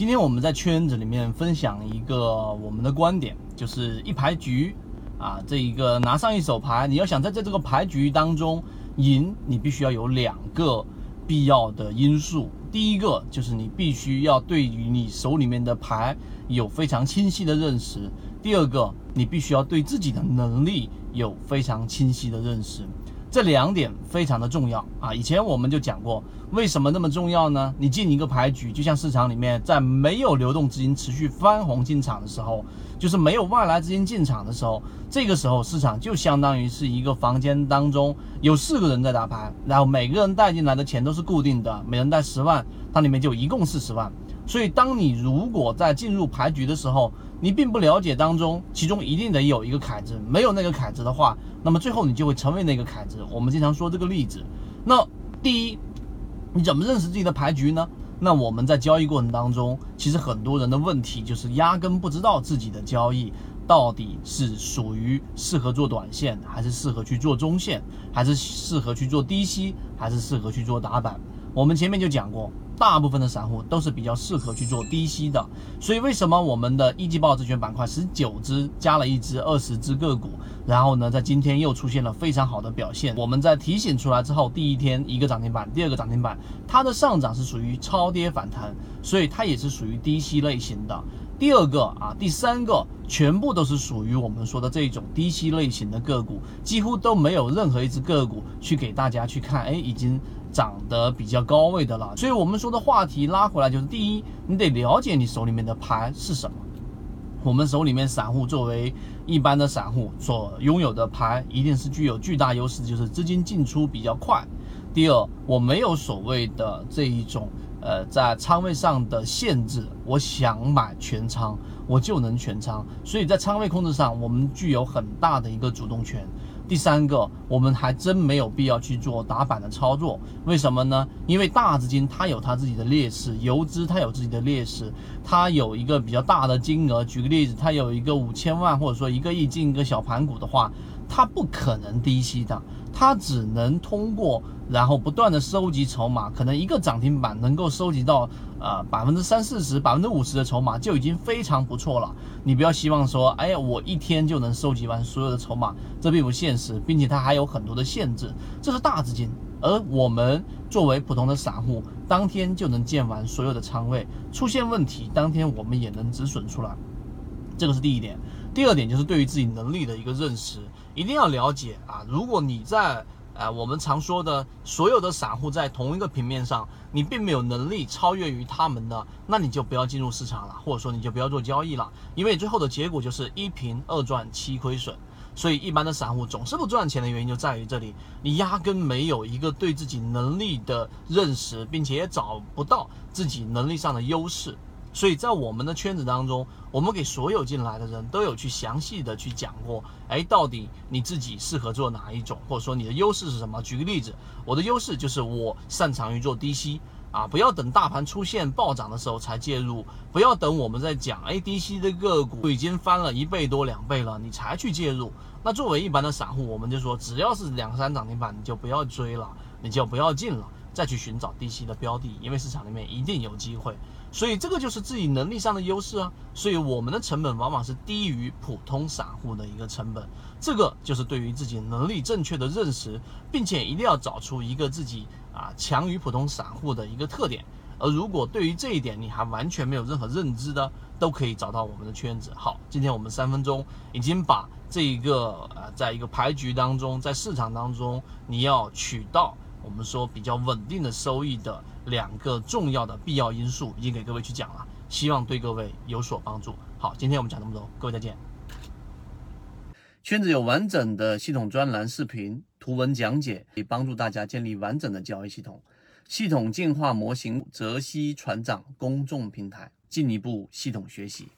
今天我们在圈子里面分享一个我们的观点，就是一牌局啊，这一个拿上一手牌，你要想在在这个牌局当中赢，你必须要有两个必要的因素。第一个就是你必须要对于你手里面的牌有非常清晰的认识；第二个，你必须要对自己的能力有非常清晰的认识。这两点非常的重要啊！以前我们就讲过，为什么那么重要呢？你进一个牌局，就像市场里面，在没有流动资金持续翻红进场的时候，就是没有外来资金进场的时候，这个时候市场就相当于是一个房间当中有四个人在打牌，然后每个人带进来的钱都是固定的，每人带十万，它里面就一共四十万。所以，当你如果在进入牌局的时候，你并不了解当中，其中一定得有一个凯子，没有那个凯子的话，那么最后你就会成为那个凯子。我们经常说这个例子。那第一，你怎么认识自己的牌局呢？那我们在交易过程当中，其实很多人的问题就是压根不知道自己的交易到底是属于适合做短线，还是适合去做中线，还是适合去做低吸，还是适合去做打板。我们前面就讲过。大部分的散户都是比较适合去做低吸的，所以为什么我们的一季报证券板块十九只加了一只二十只个股，然后呢，在今天又出现了非常好的表现？我们在提醒出来之后，第一天一个涨停板，第二个涨停板，它的上涨是属于超跌反弹，所以它也是属于低吸类型的。第二个啊，第三个全部都是属于我们说的这种低吸类型的个股，几乎都没有任何一只个股去给大家去看，哎，已经。涨得比较高位的了，所以我们说的话题拉回来就是：第一，你得了解你手里面的牌是什么。我们手里面散户作为一般的散户所拥有的牌，一定是具有巨大优势，就是资金进出比较快。第二，我没有所谓的这一种呃在仓位上的限制，我想买全仓我就能全仓，所以在仓位控制上，我们具有很大的一个主动权。第三个，我们还真没有必要去做打板的操作，为什么呢？因为大资金它有它自己的劣势，游资它有自己的劣势，它有一个比较大的金额，举个例子，它有一个五千万或者说一个亿进一个小盘股的话，它不可能低吸的。它只能通过，然后不断的收集筹码，可能一个涨停板能够收集到呃百分之三四十、百分之五十的筹码就已经非常不错了。你不要希望说，哎呀，我一天就能收集完所有的筹码，这并不现实，并且它还有很多的限制。这是大资金，而我们作为普通的散户，当天就能建完所有的仓位，出现问题，当天我们也能止损出来。这个是第一点。第二点就是对于自己能力的一个认识。一定要了解啊！如果你在呃我们常说的所有的散户在同一个平面上，你并没有能力超越于他们的，那你就不要进入市场了，或者说你就不要做交易了，因为最后的结果就是一平二赚七亏损。所以一般的散户总是不赚钱的原因就在于这里，你压根没有一个对自己能力的认识，并且也找不到自己能力上的优势。所以在我们的圈子当中，我们给所有进来的人都有去详细的去讲过，哎，到底你自己适合做哪一种，或者说你的优势是什么？举个例子，我的优势就是我擅长于做低吸啊，不要等大盘出现暴涨的时候才介入，不要等我们在讲哎低吸的个股已经翻了一倍多两倍了，你才去介入。那作为一般的散户，我们就说，只要是两三涨停板，你就不要追了，你就不要进了。再去寻找低吸的标的，因为市场里面一定有机会，所以这个就是自己能力上的优势啊。所以我们的成本往往是低于普通散户的一个成本，这个就是对于自己能力正确的认识，并且一定要找出一个自己啊强于普通散户的一个特点。而如果对于这一点你还完全没有任何认知的，都可以找到我们的圈子。好，今天我们三分钟已经把这一个呃，在一个牌局当中，在市场当中你要取到。我们说比较稳定的收益的两个重要的必要因素，已经给各位去讲了，希望对各位有所帮助。好，今天我们讲这么多，各位再见。圈子有完整的系统专栏视频、图文讲解，可以帮助大家建立完整的交易系统。系统进化模型，泽西船长公众平台，进一步系统学习。